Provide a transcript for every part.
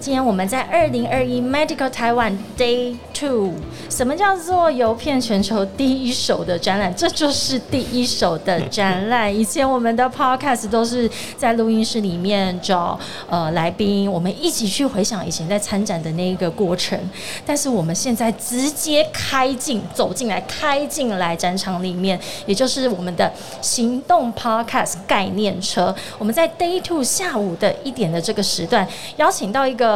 今天我们在二零二一 Medical Taiwan Day Two，什么叫做游遍全球第一手的展览？这就是第一手的展览。以前我们的 Podcast 都是在录音室里面找呃来宾，我们一起去回想以前在参展的那一个过程。但是我们现在直接开进走进来，开进来展场里面，也就是我们的行动 Podcast 概念车。我们在 Day Two 下午的一点的这个时段，邀请到一个。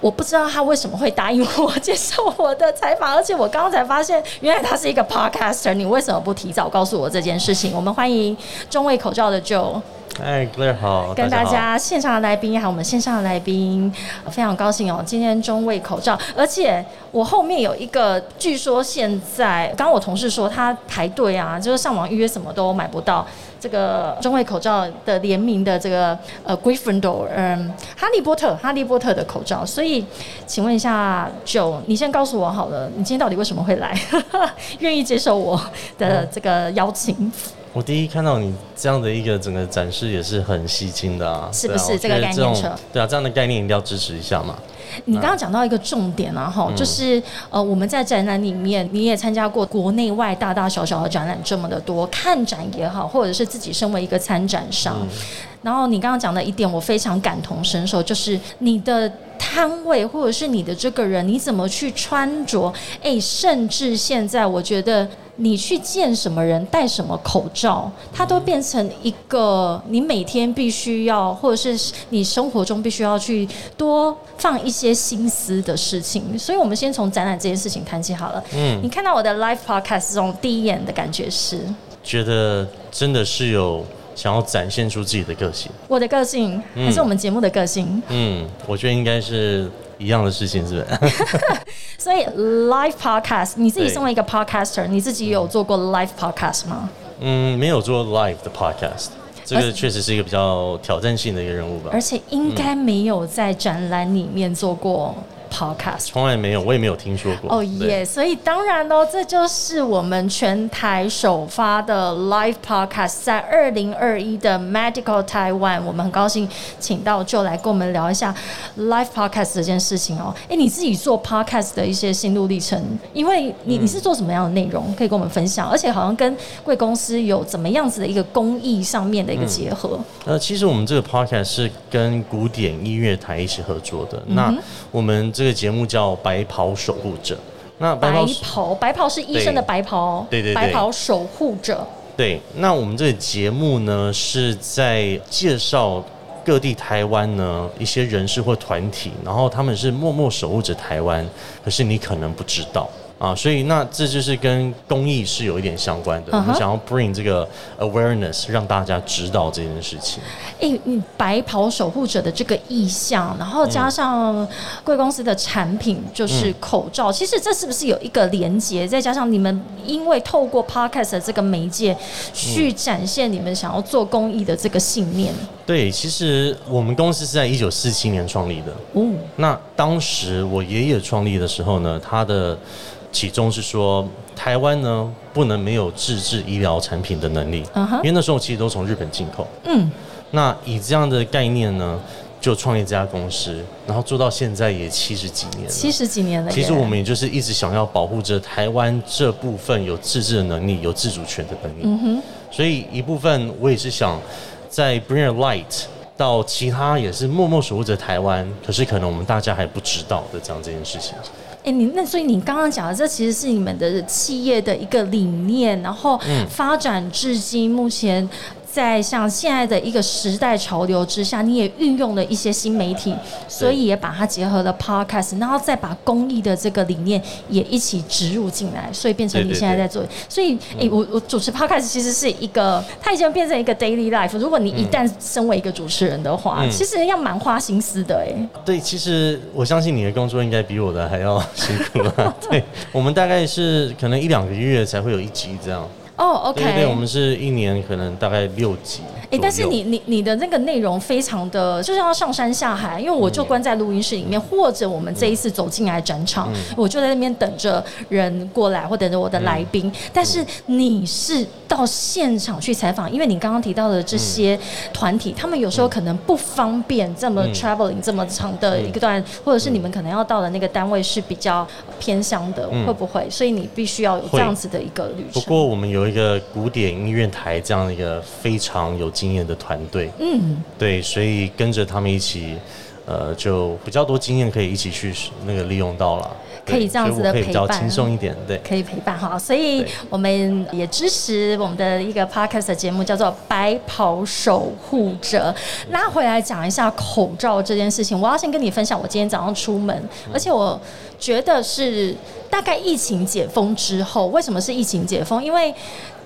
我不知道他为什么会答应我接受我的采访，而且我刚才发现，原来他是一个 podcaster。你为什么不提早告诉我这件事情？我们欢迎中卫口罩的就。哎，Claire 好，跟大家线上的来宾还有我们线上的来宾，非常高兴哦。今天中卫口罩，而且我后面有一个，据说现在刚刚我同事说他排队啊，就是上网预约什么都买不到。这个中卫口罩的联名的这个呃 Gryffindor，嗯，哈利波特，哈利波特的口罩。所以，请问一下九，你先告诉我好了，你今天到底为什么会来？愿意接受我的这个邀请？我第一看到你这样的一个整个展示也是很吸睛的啊，是不是这个概念车？对啊，这样的概念一定要支持一下嘛。你刚刚讲到一个重点啊，哈，就是呃，我们在展览里面，你也参加过国内外大大小小的展览这么的多，看展也好，或者是自己身为一个参展商，然后你刚刚讲的一点，我非常感同身受，就是你的摊位或者是你的这个人，你怎么去穿着？哎，甚至现在我觉得。你去见什么人，戴什么口罩，它都变成一个你每天必须要，或者是你生活中必须要去多放一些心思的事情。所以，我们先从展览这件事情谈起好了。嗯，你看到我的 live podcast 这种第一眼的感觉是？觉得真的是有想要展现出自己的个性。我的个性，还是我们节目的个性？嗯，我觉得应该是。一样的事情是不是？所以 live podcast，你自己身为一个 podcaster，你自己有做过 live podcast 吗？嗯，没有做 live 的 podcast，这个确实是一个比较挑战性的一个任务吧。而且应该没有在展览里面做过。Podcast 从来没有，我也没有听说过。哦耶！所以当然喽，这就是我们全台首发的 Live Podcast，在二零二一的 Medical Taiwan，我们很高兴请到就来跟我们聊一下 Live Podcast 这件事情哦。哎，你自己做 Podcast 的一些心路历程，因为你你是做什么样的内容可以跟我们分享？而且好像跟贵公司有怎么样子的一个公益上面的一个结合？呃，其实我们这个 Podcast 是跟古典音乐台一起合作的。那我们这个节目叫《白袍守护者》，那白袍白袍是医生的白袍，对对对，白袍守护者。对，那我们这个节目呢，是在介绍各地台湾呢一些人士或团体，然后他们是默默守护着台湾，可是你可能不知道。啊，所以那这就是跟公益是有一点相关的。我们想要 bring 这个 awareness，让大家知道这件事情。哎，白袍守护者的这个意向，然后加上贵公司的产品就是口罩，其实这是不是有一个连接？再加上你们因为透过 podcast 这个媒介去展现你们想要做公益的这个信念。对，其实我们公司是在一九四七年创立的。哦，那当时我爷爷创立的时候呢，他的其中是说，台湾呢不能没有自制医疗产品的能力，因为那时候其实都从日本进口。嗯，那以这样的概念呢，就创业这家公司，然后做到现在也七十几年了，七十几年了。其实我们也就是一直想要保护着台湾这部分有自制的能力、有自主权的能力。嗯哼，所以一部分我也是想在 bring a light 到其他也是默默守护着台湾，可是可能我们大家还不知道的这样这件事情。哎，你那所以你刚刚讲的，这其实是你们的企业的一个理念，然后发展至今目前。在像现在的一个时代潮流之下，你也运用了一些新媒体，所以也把它结合了 podcast，然后再把公益的这个理念也一起植入进来，所以变成你现在在做。所以，哎，我我主持 podcast 其实是一个，它已经变成一个 daily life。如果你一旦身为一个主持人的话，其实要蛮花心思的，哎。对，其实我相信你的工作应该比我的还要辛苦啊。对，我们大概是可能一两个月才会有一集这样。哦，OK，对，我们是一年可能大概六集。哎，但是你你你的那个内容非常的，就是要上山下海，因为我就关在录音室里面，或者我们这一次走进来展场，我就在那边等着人过来，或等着我的来宾。但是你是到现场去采访，因为你刚刚提到的这些团体，他们有时候可能不方便这么 traveling 这么长的一个段，或者是你们可能要到的那个单位是比较偏乡的，会不会？所以你必须要有这样子的一个旅程。不过我们有一个古典音乐台这样的一个非常有经验的团队，嗯，对，所以跟着他们一起，呃，就比较多经验可以一起去那个利用到了。可以这样子的陪伴，轻松一点，对，可以陪伴哈。所以我们也支持我们的一个 podcast 节目，叫做《白袍守护者》。拉回来讲一下口罩这件事情，我要先跟你分享，我今天早上出门，而且我觉得是大概疫情解封之后，为什么是疫情解封？因为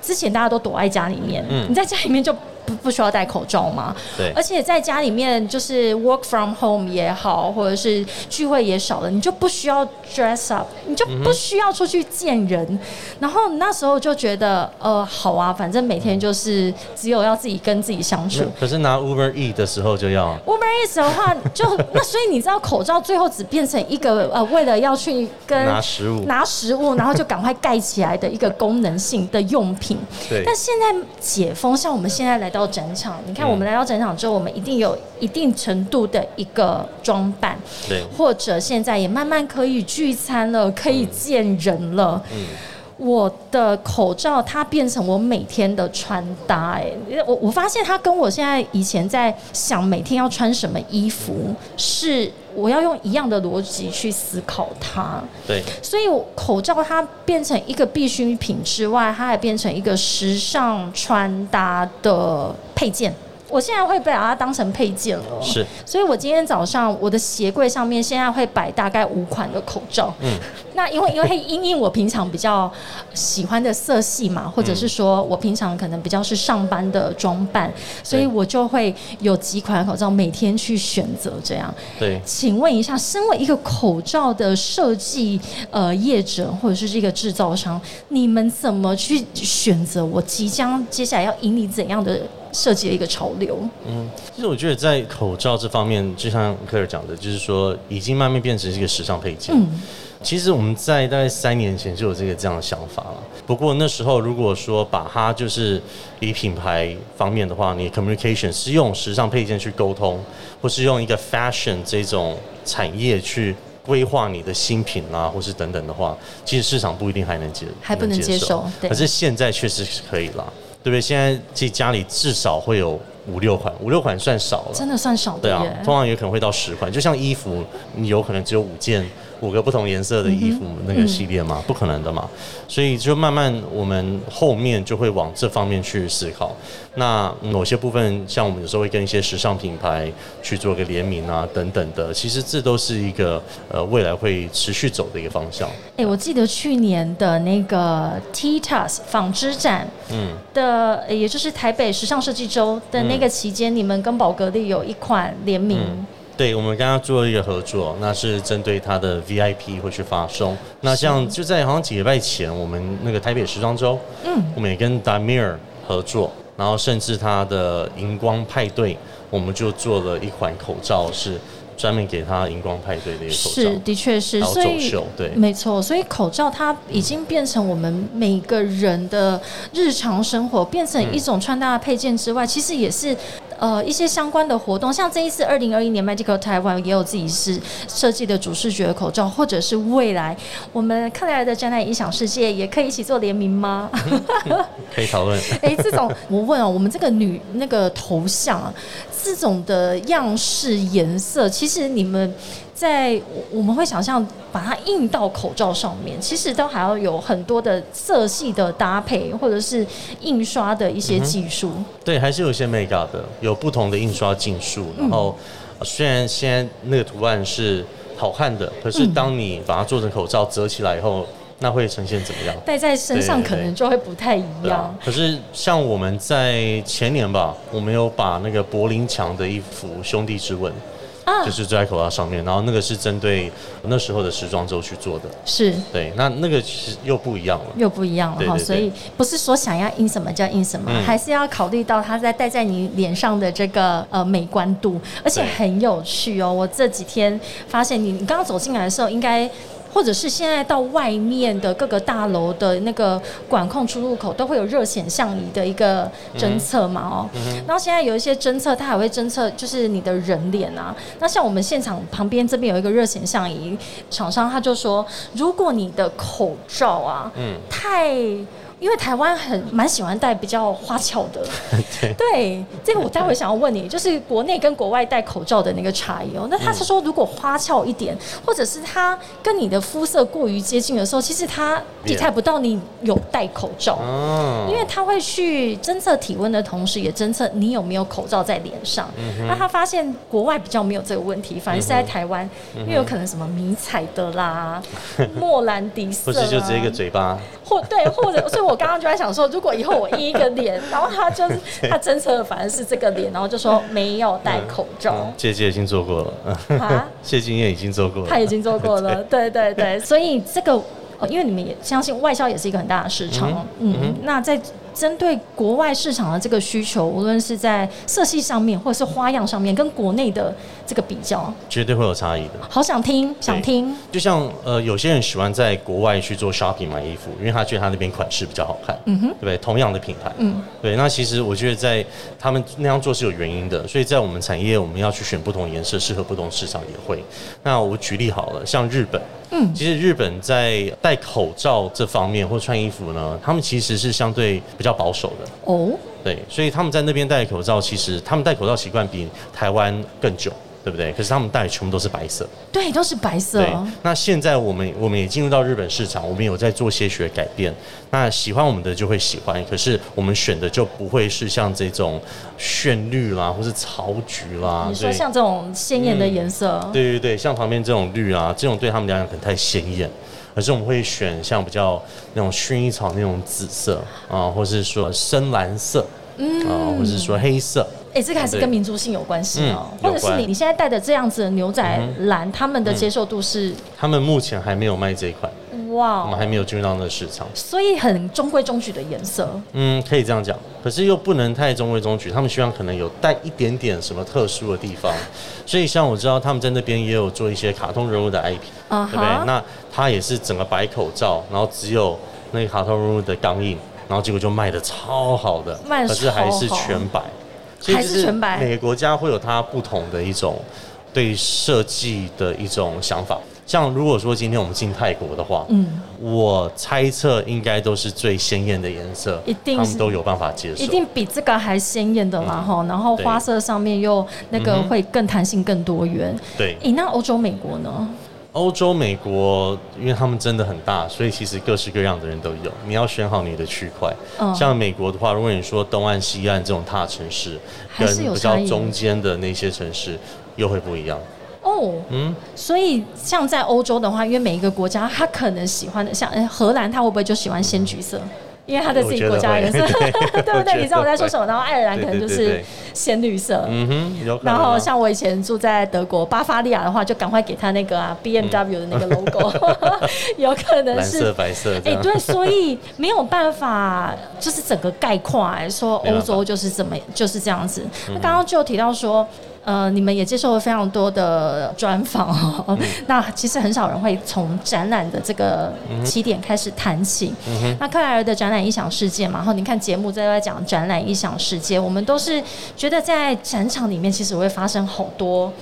之前大家都躲在家里面，嗯你在家里面就。不不需要戴口罩吗？对，而且在家里面就是 work from home 也好，或者是聚会也少了，你就不需要 dress up，你就不需要出去见人。然后那时候就觉得，呃，好啊，反正每天就是只有要自己跟自己相处。可是拿 Uber E 的时候就要 Uber E 的话，就 那所以你知道，口罩最后只变成一个呃，为了要去跟拿食物拿食物，然后就赶快盖起来的一个功能性的用品。对。但现在解封，像我们现在来。到展场，你看我们来到展场之后，我们一定有一定程度的一个装扮，对，或者现在也慢慢可以聚餐了，可以见人了。嗯，我的口罩它变成我每天的穿搭，哎，我我发现它跟我现在以前在想每天要穿什么衣服是。我要用一样的逻辑去思考它，对，所以口罩它变成一个必需品之外，它还变成一个时尚穿搭的配件。我现在会把它当成配件了，是，所以我今天早上我的鞋柜上面现在会摆大概五款的口罩，嗯，那因为因为因因我平常比较喜欢的色系嘛，或者是说我平常可能比较是上班的装扮，所以我就会有几款口罩每天去选择这样。对，请问一下，身为一个口罩的设计呃业者或者是这个制造商，你们怎么去选择我即将接下来要引领怎样的？设计的一个潮流。嗯，其实我觉得在口罩这方面，就像克尔讲的，就是说已经慢慢变成一个时尚配件。嗯，其实我们在大概三年前就有这个这样的想法了。不过那时候如果说把它就是以品牌方面的话，你 communication 是用时尚配件去沟通，或是用一个 fashion 这种产业去规划你的新品啊，或是等等的话，其实市场不一定还能接，还不能接受。可是现在确实是可以了。对不对？现在这家里至少会有五六款，五六款算少了，真的算少的。对啊，通常也可能会到十款。就像衣服，你有可能只有五件。五个不同颜色的衣服那个系列吗？不可能的嘛，所以就慢慢我们后面就会往这方面去思考。那某些部分，像我们有时候会跟一些时尚品牌去做个联名啊，等等的，其实这都是一个呃未来会持续走的一个方向。哎，我记得去年的那个 T t a s 纺织展，嗯，的也就是台北时尚设计周的那个期间，你们跟宝格丽有一款联名。对，我们刚刚做了一个合作，那是针对他的 VIP 会去发送。那像就在好像几个礼拜前，我们那个台北时装周，嗯，我们也跟 Damir 合作，然后甚至他的荧光派对，我们就做了一款口罩，是专门给他荧光派对的一个口罩。是，的确是，所以对，没错，所以口罩它已经变成我们每个人的日常生活，变成一种穿搭的配件之外，其实也是。呃，一些相关的活动，像这一次二零二一年 Medical Taiwan 也有自己是设计的主视觉口罩，或者是未来我们克莱尔的展览影响世界，也可以一起做联名吗？可以讨论。哎，这种我问哦，我们这个女那个头像啊，这种的样式颜色，其实你们。在我们会想象把它印到口罩上面，其实都还要有很多的色系的搭配，或者是印刷的一些技术。对，还是有一些 make up 的，有不同的印刷技术。然后虽然现在那个图案是好看的，可是当你把它做成口罩折起来以后，那会呈现怎么样？戴在身上可能就会不太一样。可是像我们在前年吧，我们有把那个柏林墙的一幅《兄弟之吻》。就是坐在口罩上面，然后那个是针对那时候的时装周去做的。是，对，那那个其实又不一样了，又不一样了哈。所以不是说想要印什么叫印什么，还是要考虑到它在戴在你脸上的这个呃美观度，而且很有趣哦。我这几天发现你，你刚刚走进来的时候应该。或者是现在到外面的各个大楼的那个管控出入口都会有热显像仪的一个侦测嘛？哦，然后现在有一些侦测，它还会侦测就是你的人脸啊。那像我们现场旁边这边有一个热显像仪厂商，他就说，如果你的口罩啊，嗯，太。因为台湾很蛮喜欢戴比较花俏的，对，这个我待会想要问你，就是国内跟国外戴口罩的那个差异哦。那他是说，如果花俏一点，或者是他跟你的肤色过于接近的时候，其实他体察不到你有戴口罩，因为他会去侦测体温的同时，也侦测你有没有口罩在脸上。那他发现国外比较没有这个问题，反而是在台湾，因为有可能什么迷彩的啦、莫兰迪色，或者就只一个嘴巴。或对，或者，所以我刚刚就在想说，如果以后我印一个脸，然后他就是 他侦测的反而是这个脸，然后就说没有戴口罩。姐姐已经做过了，啊，谢金燕已经做过了，他已经做过了，对对对，所以这个，因为你们也相信外销也是一个很大的市场，嗯，那在。针对国外市场的这个需求，无论是在色系上面，或者是花样上面，跟国内的这个比较，绝对会有差异的。好想听，想听。就像呃，有些人喜欢在国外去做 shopping 买衣服，因为他觉得他那边款式比较好看，嗯哼，对不对？同样的品牌，嗯，对。那其实我觉得在他们那样做是有原因的，所以在我们产业，我们要去选不同颜色，适合不同市场也会。那我举例好了，像日本。嗯，其实日本在戴口罩这方面或穿衣服呢，他们其实是相对比较保守的哦。对，所以他们在那边戴口罩，其实他们戴口罩习惯比台湾更久。对不对？可是他们戴全部都是白色，对，都是白色。对，那现在我们我们也进入到日本市场，我们有在做些许改变。那喜欢我们的就会喜欢，可是我们选的就不会是像这种炫绿啦，或是草橘啦。你说像这种鲜艳的颜色？对对对，像旁边这种绿啊，这种对他们来讲可能太鲜艳。可是我们会选像比较那种薰衣草那种紫色啊，或是说深蓝色，嗯，啊，或是说黑色。哎，这个还是跟民族性有关系哦，或者是你你现在戴的这样子的牛仔蓝，他们的接受度是？他们目前还没有卖这一款，哇，我们还没有进入到那个市场，所以很中规中矩的颜色。嗯，可以这样讲，可是又不能太中规中矩，他们希望可能有带一点点什么特殊的地方。所以像我知道他们在那边也有做一些卡通人物的 IP，对不对？那他也是整个白口罩，然后只有那个卡通人物的钢印，然后结果就卖的超好的，可是还是全白。还是全白。每个国家会有它不同的一种对设计的一种想法。像如果说今天我们进泰国的话，嗯，我猜测应该都是最鲜艳的颜色，一定他们都有办法接受，一定比这个还鲜艳的嘛哈。然后花色上面又那个会更弹性、更多元。对，诶，那欧洲、美国呢？欧洲、美国，因为他们真的很大，所以其实各式各样的人都有。你要选好你的区块。像美国的话，如果你说东岸、西岸这种大城市，跟比较中间的那些城市，又会不一样。哦，嗯，所以像在欧洲的话，因为每一个国家，他可能喜欢的，像荷兰，他会不会就喜欢鲜橘色？因为他的自己国家颜色，对不对？你知道我在说什么？然后爱尔兰可能就是鲜绿色，嗯哼。然后像我以前住在德国巴伐利亚的话，就赶快给他那个啊 B M W 的那个 logo，有可能是蓝色白色。哎，对，所以没有办法，就是整个概括说欧洲就是怎么就是这样子。那刚刚就提到说。呃，你们也接受了非常多的专访 哦。那其实很少人会从展览的这个起点开始谈起。那克莱尔的展览异想世界嘛，然后你看节目在在讲展览异想世界，我们都是觉得在展场里面其实会发生好多。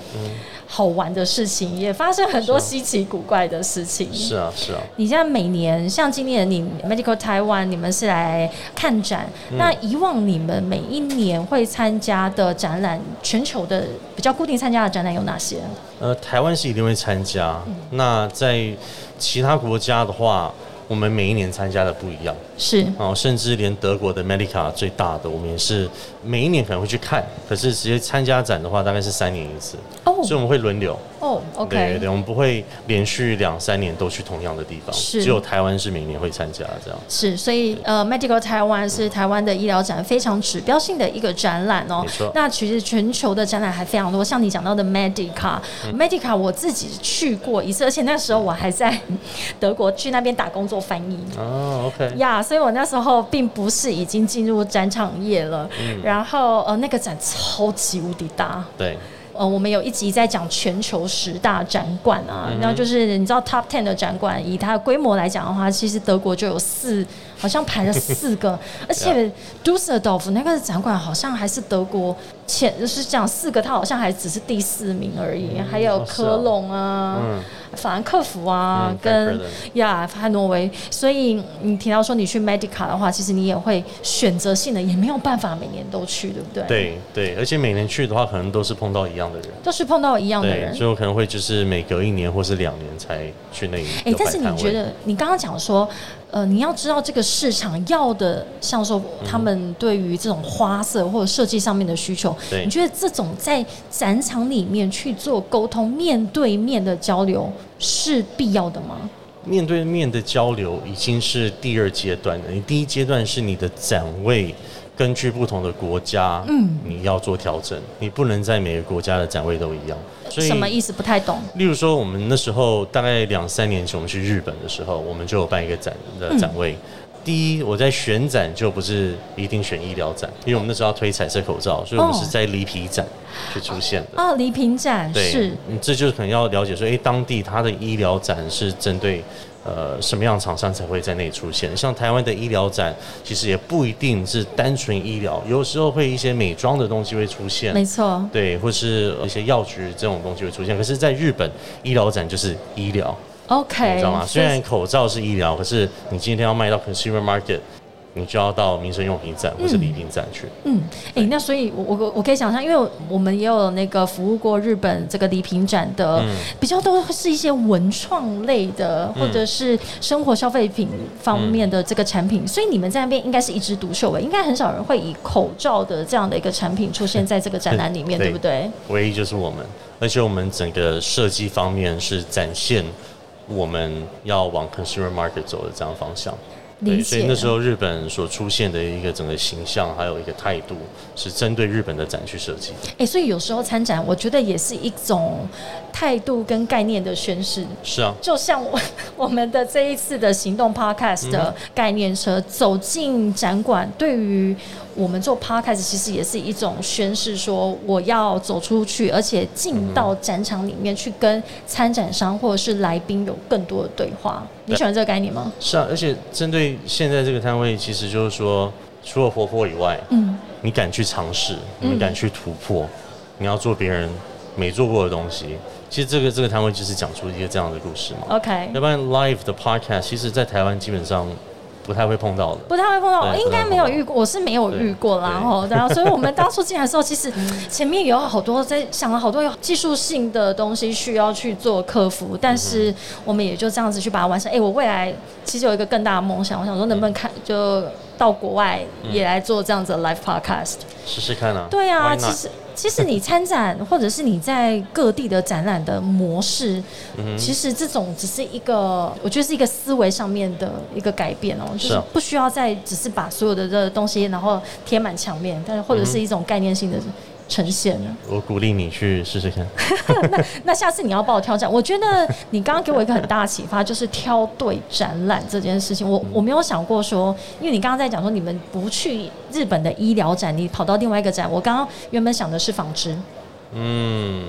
好玩的事情也发生很多稀奇古怪的事情。是啊，是啊。你现在每年像今年你 Medical Taiwan，你们是来看展。那以往你们每一年会参加的展览，全球的比较固定参加的展览有哪些？呃，台湾是一定会参加。那在其他国家的话。我们每一年参加的不一样，是。哦，甚至连德国的 Medica 最大的，我们也是每一年可能会去看，可是直接参加展的话，大概是三年一次哦，所以我们会轮流，哦，OK，对对，我们不会连续两三年都去同样的地方，是。只有台湾是每年会参加这样。是，所以呃，Medical Taiwan 是台湾的医疗展非常指标性的一个展览哦。没错。那其实全球的展览还非常多，像你讲到的 Medica，Medica 嗯。我自己去过一次，而且那时候我还在德国去那边打工做翻译。哦，OK，呀所以我那时候并不是已经进入展场业了，嗯。然后呃，那个展超级无敌大，对，呃，我们有一集在讲全球十大展馆啊，嗯然后就是你知道 Top Ten 的展馆，以它的规模来讲的话，其实德国就有四，好像排了四个，而且 Dusseldorf 那个展馆好像还是德国前，就是讲四个，它好像还只是第四名而已，还有科哦隆啊。嗯，法兰克福啊，嗯跟呀汉诺威，所以你提到说你去 Medica 的话，其实你也会选择性的，也没有办法每年都去，对不对？，对对，而且每年去的话，可能都是碰到一样的人。都是碰到一样的，人。所以我可能会就是每隔一年或是两年才去那一哎、个但是你觉得，你刚刚讲说，呃，你要知道这个市场要的，像说他们对于这种花色或者设计上面的需求，对你觉得这种在展场里面去做沟通、面对面的交流是必要的吗？面对面的交流已经是第二阶段了。你第一阶段是你的展位，根据不同的国家，嗯你要做调整，你不能在每个国家的展位都一样。所以什么意思？不太懂。例如说，我们那时候大概两三年前，我们去日本的时候，我们就有办一个展的展位。第一，我在选展就不是一定选医疗展，因为我们那时候要推彩色口罩，所以我们哦是在礼品展去出现的。哦，礼品展对，是嗯，这就是可能要了解说，诶，当地它的医疗展是针对呃什么样厂商才会在那里出现？像台湾的医疗展，其实也不一定是单纯医疗，有时候会一些美妆的东西会出现，没错。对，或是一些药局这种东西会出现。可是，在日本，医疗展就是医疗，OK，你知道吗？虽然口罩是医疗，可是你今天要卖到 consumer market，你就要到民生用品展或是礼品展去。嗯，哎、那所以我，我我可以想象，因为我们也有那个服务过日本这个礼品展的，嗯比较多是一些文创类的，或者是生活消费品方面的这个产品，所以你们在那边应该是一枝独秀吧，应该很少人会以口罩的这样的一个产品出现在这个展览里面，对对不对？唯一就是我们，而且我们整个设计方面是展现我们要往 consumer market 走的这样方向。理对，所以那时候日本所出现的一个整个形象，还有一个态度，是针对日本的展去设计的。哎、所以有时候参展，我觉得也是一种态度跟概念的宣示。是啊，就像我 我们的这一次的行动 podcast 的概念车、走进展馆，对于我们做 podcast 其实也是一种宣示，说我要走出去，而且进到展场里面去跟参展商或者是来宾有更多的对话。你喜欢这个概念吗？是啊，而且针对现在这个摊位，其实就是说，除了活泼以外，嗯，你敢去尝试，嗯你敢去突破，你要做别人没做过的东西。其实这个这个摊位就是讲出一个这样的故事嘛。OK，要不然 live 的 podcast，其实在台湾基本上不太会碰到的。不太会碰到，应该没有遇过，我是没有遇过啦。对吼，然后所以我们 当初进来的时候，其实前面有好多在想了好多有技术性的东西需要去做克服，但是我们也就这样子去把它完成。哎、我未来其实有一个更大的梦想，我想说能不能看就到国外也来做这样子的 live podcast。试试看啊。对啊，其实其实你参展或者是你在各地的展览的模式，嗯其实这种只是一个，我觉得是一个思维上面的一个改变哦，就是不需要再只是把所有的这东西然后贴满墙面，但是或者是一种概念性的呈现了。我鼓励你去试试看。那那下次你要帮我挑战，我觉得你刚刚给我一个很大的启发，就是挑对展览这件事情。我我没有想过说，因为你刚刚在讲说你们不去日本的医疗展，你跑到另外一个展。我刚刚原本想的是纺织，嗯，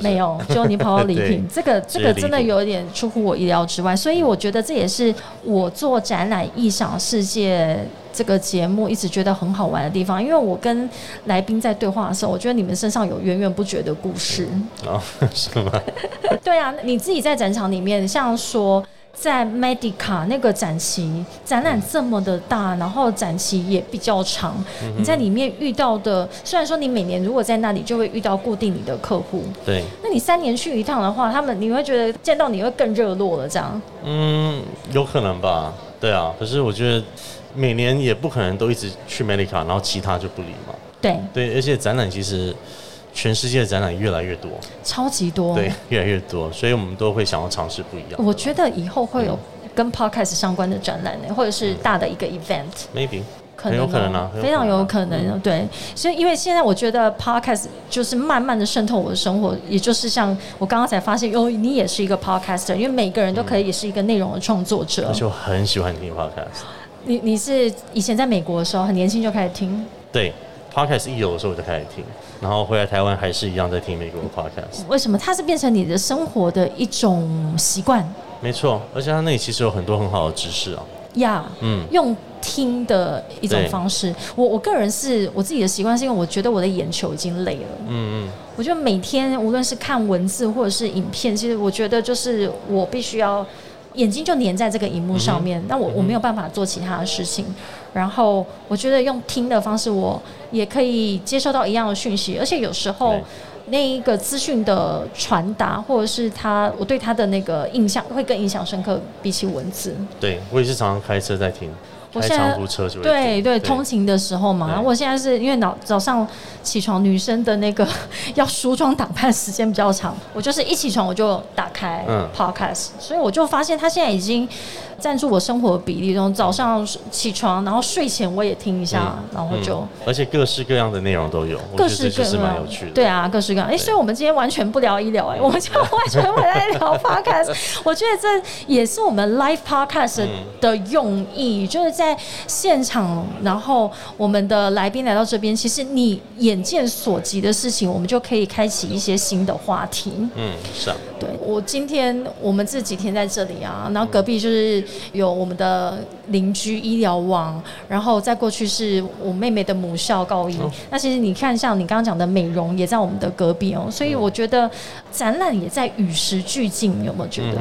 没有，就你跑到礼品，这个这个真的有一点出乎我意料之外，所以我觉得这也是我做展览异想世界这个节目一直觉得很好玩的地方，因为我跟来宾在对话的时候，我觉得你们身上有源源不绝的故事。哦，是吗？对啊，你自己在展场里面，像说。在 Medica 那个展期，展览这么的大，然后展期也比较长，你在里面遇到的，虽然说你每年如果在那里就会遇到固定你的客户，对，那你三年去一趟的话，他们你会觉得见到你会更热络了，这样。嗯，有可能吧。对啊，可是我觉得每年也不可能都一直去 Medica，然后其他就不理嘛。对，对，而且展览其实全世界的展览越来越多，超级多，对，越来越多，所以我们都会想要尝试不一样。我觉得以后会有跟 podcast 相关的展览呢，或者是大的一个 event，maybe。很有可能啊，非常有可能。对，所以因为现在我觉得 podcast 就是慢慢的渗透我的生活，也就是像我刚刚才发现，哦，你也是一个 podcaster，因为每个人都可以也是一个内容的创作者。而且我很喜欢听 podcast。你你是以前在美国的时候很年轻就开始听？对，podcast 一有的时候我就开始听，然后回来台湾还是一样在听美国的 podcast。为什么？它是变成你的生活的一种习惯？没错，而且它那里其实有很多很好的知识啊。呀，嗯，用听的一种方式，我我个人是我自己的习惯，是因为我觉得我的眼球已经累了，嗯嗯，我觉得每天无论是看文字或者是影片，其实我觉得就是我必须要眼睛就粘在这个荧幕上面，那我我没有办法做其他的事情，然后我觉得用听的方式，我也可以接收到一样的讯息，而且有时候。那一个资讯的传达，或者是他我对他的那个印象，会更印象深刻，比起文字。对我也是常常开车在听。开长途车就对对，通勤的时候嘛。然后我现在是因为早早上起床，女生的那个 要梳妆打扮时间比较长，我就是一起床我就打开 podcast，所以我就发现他现在已经占住我生活的比例中。早上起床，然后睡前我也听一下，然后就而且各式各样的内容都有，各式各样蛮有趣的。对啊，各式各样。哎，所以我们今天完全不聊医疗，哎，我们就完全不在聊 podcast。我觉得这也是我们 live podcast 的用意，就是。在现场，然后我们的来宾来到这边，其实你眼见所及的事情，我们就可以开启一些新的话题。嗯，是啊。对我今天我们这几天在这里啊，然后隔壁就是有我们的邻居医疗网，然后再过去是我妹妹的母校高一。那其实你看，像你刚刚讲的美容也在我们的隔壁哦，所以我觉得展览也在与时俱进，有没有觉得？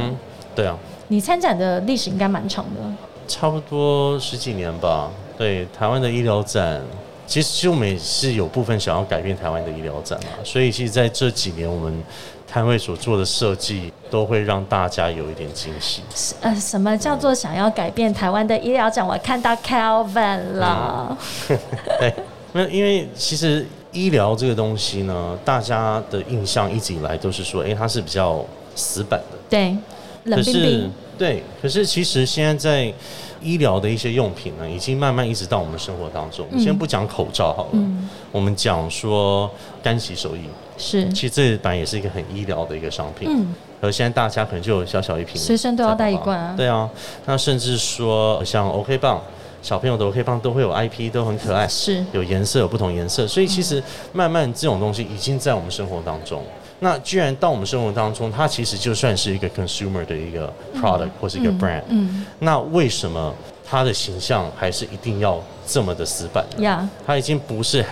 对啊。你参展的历史应该蛮长的。差不多十几年吧。对台湾的医疗展，其实其实我们也是有部分想要改变台湾的医疗展嘛。所以其实在这几年，我们摊位所做的设计都会让大家有一点惊喜。呃，什么叫做想要改变台湾的医疗展？我看到 Calvin 了。对，那因为其实医疗这个东西呢，大家的印象一直以来都是说，哎，它是比较死板的。对，冷冰冰。对，可是其实现在在医疗的一些用品呢，已经慢慢一直到我们生活当中。先不讲口罩好了，我们讲说干洗手液，是，其实这版也是一个很医疗的一个商品。嗯，而现在大家可能就有小小一瓶，随身都要带一罐啊。对啊，那甚至说像 OK 棒，小朋友的 OK 棒都会有 IP，都很可爱，是有颜色，有不同颜色，所以其实慢慢这种东西已经在我们生活当中。那既然到我们生活当中，它其实就算是一个 consumer 的一个 product 或是一个 brand，嗯，那为什么它的形象还是一定要这么的死板？呀，它已经不是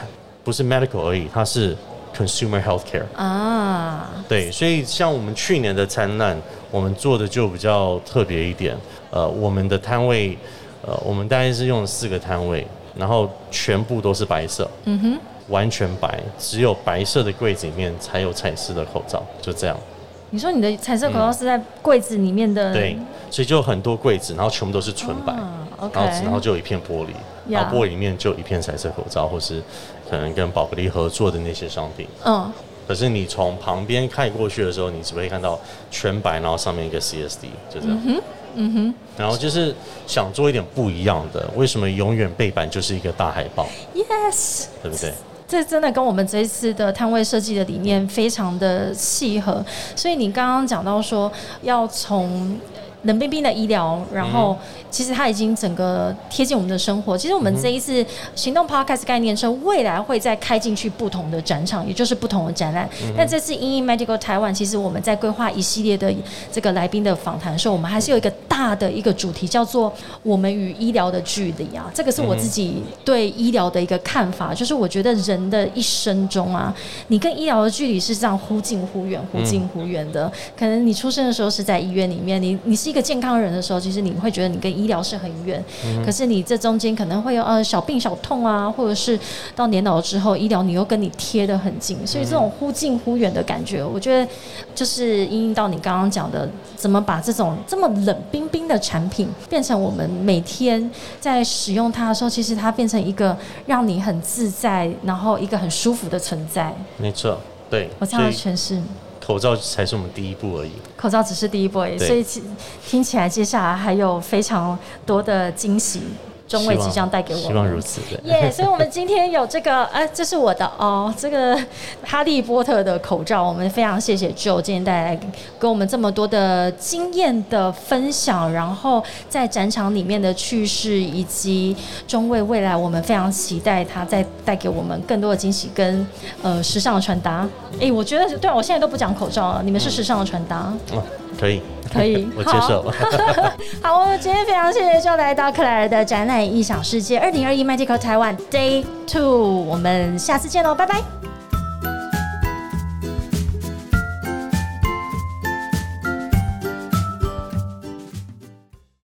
不是 medical 而已，它是 consumer healthcare 啊。对，所以像我们去年的灿烂，我们做的就比较特别一点。呃，我们的摊位，呃，我们大概是用了四个摊位，然后全部都是白色。嗯哼。完全白，只有白色的柜子里面才有彩色的口罩，就这样。你说你的彩色口罩是在柜子里面的？对，所以就很多柜子，然后全部都是纯白，然后然后就有一片玻璃，然后玻璃里面就一片彩色口罩，或是可能跟宝格丽合作的那些商品。嗯。可是你从旁边看过去的时候，你只会看到全白，然后上面一个 CSD，就这样。嗯哼。然后就是想做一点不一样的，为什么永远背板就是一个大海报？Yes，对不对？这真的跟我们这一次的摊位设计的理念非常的契合，所以你刚刚讲到说要从冷冰冰的医疗，然后。其实它已经整个贴近我们的生活。其实我们这一次行动 Podcast 概念车未来会再开进去不同的展场，也就是不同的展览。但这次 In Medical Taiwan，其实我们在规划一系列的这个来宾的访谈的时候，我们还是有一个大的一个主题，叫做“我们与医疗的距离”啊。这个是我自己对医疗的一个看法，就是我觉得人的一生中啊，你跟医疗的距离是这样忽近忽远、忽近忽远的。可能你出生的时候是在医院里面，你你是一个健康人的时候，其实你会觉得你跟医疗是很远，可是你这中间可能会有呃小病小痛啊，或者是到年老之后，医疗你又跟你贴得很近，所以这种忽近忽远的感觉，我觉得就是应到你刚刚讲的，怎么把这种这么冷冰佣兵的产品，变成我们每天在使用它的时候，其实它变成一个让你很自在，然后一个很舒服的存在。没错，对，我这样诠释。口罩才是我们第一步而已，口罩只是第一步而已，所以听起来接下来还有非常多的惊喜。中卫即将带给我，希望如此。耶，所以，我们今天有这个，呃，这是我的哦，这个哈利波特的口罩。我们非常谢谢 Joe 今天带来给我们这么多的经验的分享，然后在展场里面的趣事，以及中卫未来，我们非常期待他再带给我们更多的惊喜跟呃时尚的传达。哎，我觉得对啊，我现在都不讲口罩了，你们是时尚的传达。可以，可以，我接受。好，我们今天非常谢谢，就来到克莱尔的展览异想世界二零二一 Magical Taiwan Day Two，我们下次见喽，拜拜。